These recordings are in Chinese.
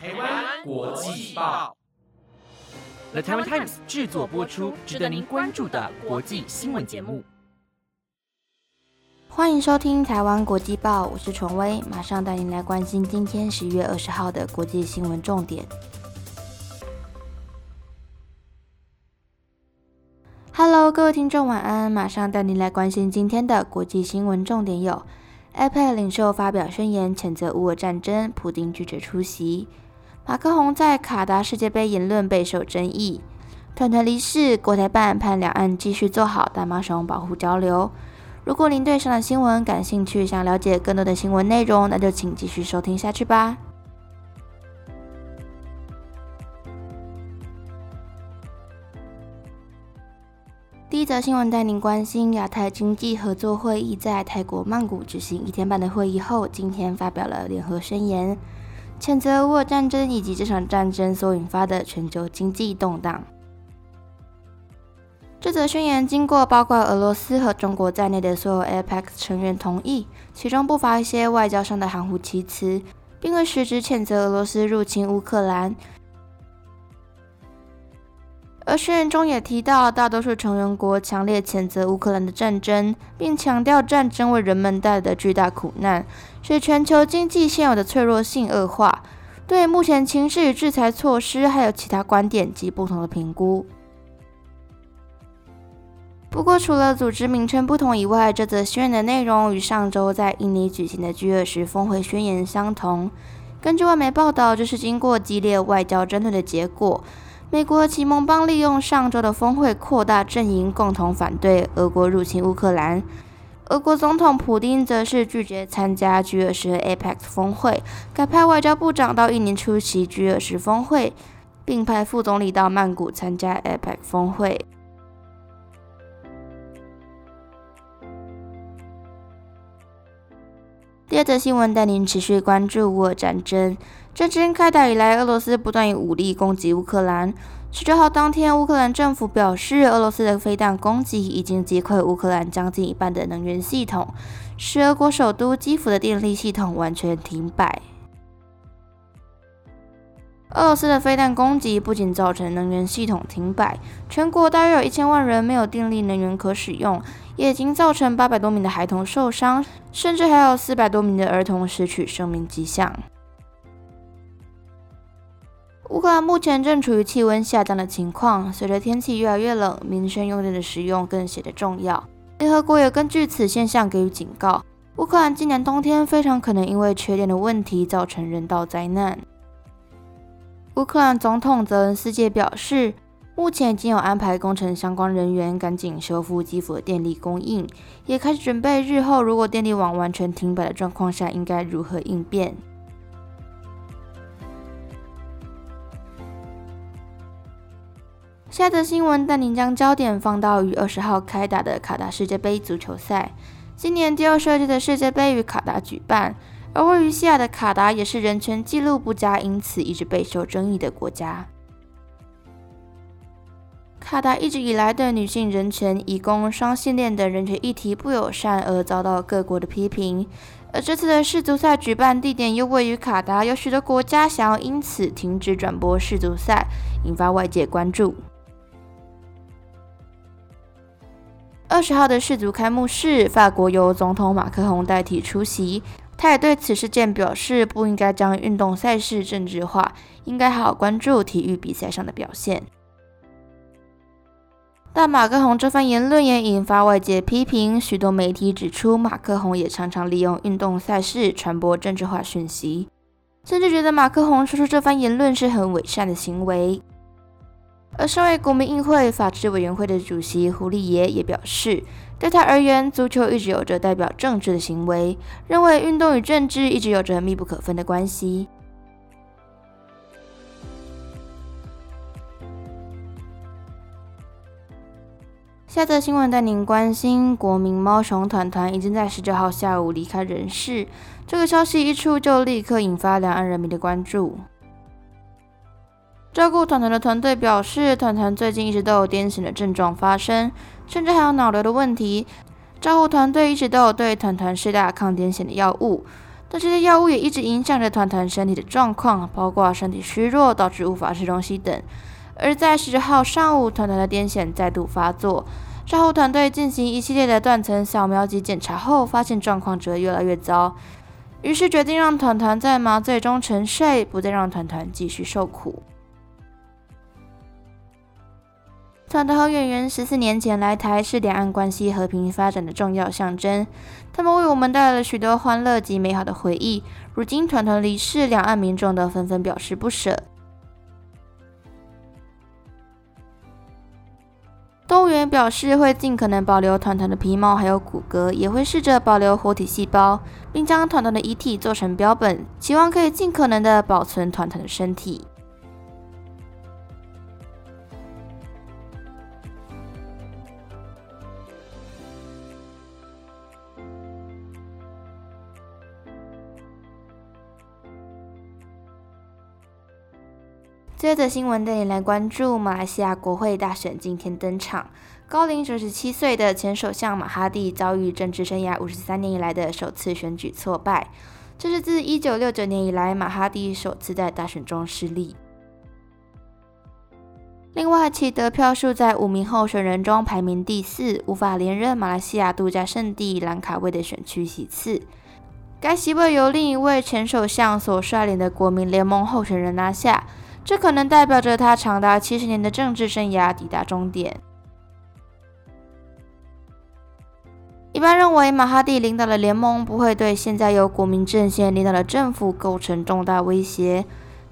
台湾国际报，The Taiwan Times 制作播出，值得您关注的国际新闻节目。欢迎收听台湾国际报，我是崇威，马上带您来关心今天十一月二十号的国际新闻重点。Hello，各位听众，晚安！马上带您来关心今天的国际新闻重点有：iPad 领袖发表宣言谴责乌俄战争，普丁拒绝出席；马克宏在卡达世界杯言论备受争议；团团离世，国台办盼两岸继续做好大马熊保护交流。如果您对上的新闻感兴趣，想了解更多的新闻内容，那就请继续收听下去吧。第一则新闻带您关心亚太经济合作会议在泰国曼谷举行一天半的会议后，今天发表了联合宣言，谴责乌俄战争以及这场战争所引发的全球经济动荡。这则宣言经过包括俄罗斯和中国在内的所有 APEC 成员同意，其中不乏一些外交上的含糊其辞，并未实质谴责俄罗斯入侵乌克兰。而宣言中也提到，大多数成员国强烈谴责乌克兰的战争，并强调战争为人们带来的巨大苦难，使全球经济现有的脆弱性恶化。对目前情势与制裁措施还有其他观点及不同的评估。不过，除了组织名称不同以外，这则宣言的内容与上周在印尼举行的 G20 峰会宣言相同。根据外媒报道，这是经过激烈外交争论的结果。美国及盟邦利用上周的峰会扩大阵营，共同反对俄国入侵乌克兰。俄国总统普京则是拒绝参加 G20 APEC 峰会，改派外交部长到印尼出席 G20 峰会，并派副总理到曼谷参加 APEC 峰会。第二则新闻带您持续关注乌俄战争。战争开打以来，俄罗斯不断以武力攻击乌克兰。十九号当天，乌克兰政府表示，俄罗斯的飞弹攻击已经击溃乌克兰将近一半的能源系统，使俄国首都基辅的电力系统完全停摆。俄罗斯的飞弹攻击不仅造成能源系统停摆，全国大约有一千万人没有电力能源可使用。也已经造成八百多名的孩童受伤，甚至还有四百多名的儿童失去生命迹象。乌克兰目前正处于气温下降的情况，随着天气越来越冷，民生用电的使用更显得重要。联合国也根据此现象给予警告：乌克兰今年冬天非常可能因为缺电的问题造成人道灾难。乌克兰总统泽恩斯基表示。目前已经有安排工程相关人员赶紧修复基辅的电力供应，也开始准备日后如果电力网完全停摆的状况下应该如何应变。下则新闻带您将焦点放到于二十号开打的卡达世界杯足球赛。今年第二十二届的世界杯于卡达举办，而位于西亚的卡达也是人权记录不佳，因此一直备受争议的国家。卡达一直以来对女性人权、以供双性恋等人权议题不友善，而遭到各国的批评。而这次的世足赛举办地点又位于卡达，有许多国家想要因此停止转播世足赛，引发外界关注。二十号的世足开幕式，法国由总统马克宏代替出席，他也对此事件表示，不应该将运动赛事政治化，应该好好关注体育比赛上的表现。但马克宏这番言论也引发外界批评，许多媒体指出，马克宏也常常利用运动赛事传播政治化讯息，甚至觉得马克宏说出这番言论是很伪善的行为。而身为国民议会法制委员会的主席胡立爷也表示，对他而言，足球一直有着代表政治的行为，认为运动与政治一直有着密不可分的关系。下则新闻带您关心，国民猫熊团团已经在十九号下午离开人世。这个消息一出，就立刻引发两岸人民的关注。照顾团团的团队表示，团团最近一直都有癫痫的症状发生，甚至还有脑瘤的问题。照顾团队一直都有对团团施打抗癫痫的药物。但这些药物也一直影响着团团身体的状况，包括身体虚弱导致无法吃东西等。而在十号上午，团团的癫痫再度发作，照护团队进行一系列的断层扫描及检查后，发现状况只会越来越糟，于是决定让团团在麻醉中沉睡，不再让团团继续受苦。团团和演员十四年前来台，是两岸关系和平发展的重要象征。他们为我们带来了许多欢乐及美好的回忆。如今团团离世，两岸民众都纷纷表示不舍。动物园表示会尽可能保留团团的皮毛还有骨骼，也会试着保留活体细胞，并将团团的遗体做成标本，期望可以尽可能的保存团团的身体。接着新闻带你来关注马来西亚国会大选今天登场，高龄九十七岁的前首相马哈蒂遭遇政治生涯五十三年以来的首次选举挫败，这是自一九六九年以来马哈蒂首次在大选中失利。另外，其得票数在五名候选人中排名第四，无法连任马来西亚度假胜地兰卡威的选区席次。该席位由另一位前首相所率领的国民联盟候选人拿下。这可能代表着他长达七十年的政治生涯抵达终点。一般认为，马哈蒂领导的联盟不会对现在由国民阵线领导的政府构成重大威胁，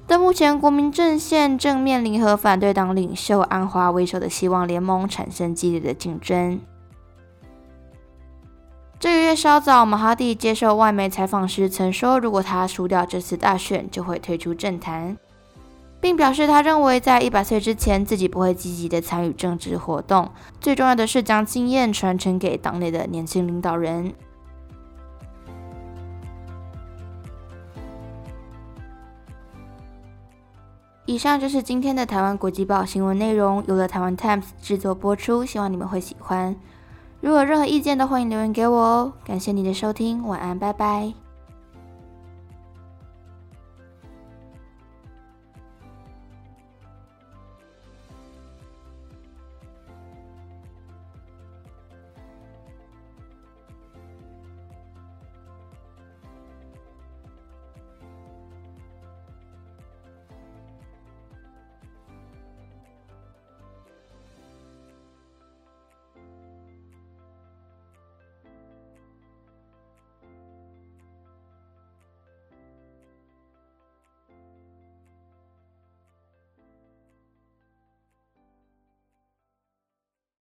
但目前国民阵线正面临和反对党领袖安华为首的希望联盟产生激烈的竞争。这个月稍早，马哈蒂接受外媒采访时曾说，如果他输掉这次大选，就会退出政坛。并表示，他认为在一百岁之前，自己不会积极的参与政治活动。最重要的是将经验传承给党内的年轻领导人。以上就是今天的台湾国际报新闻内容，由了台湾 Times 制作播出，希望你们会喜欢。如果有任何意见，都欢迎留言给我哦。感谢你的收听，晚安，拜拜。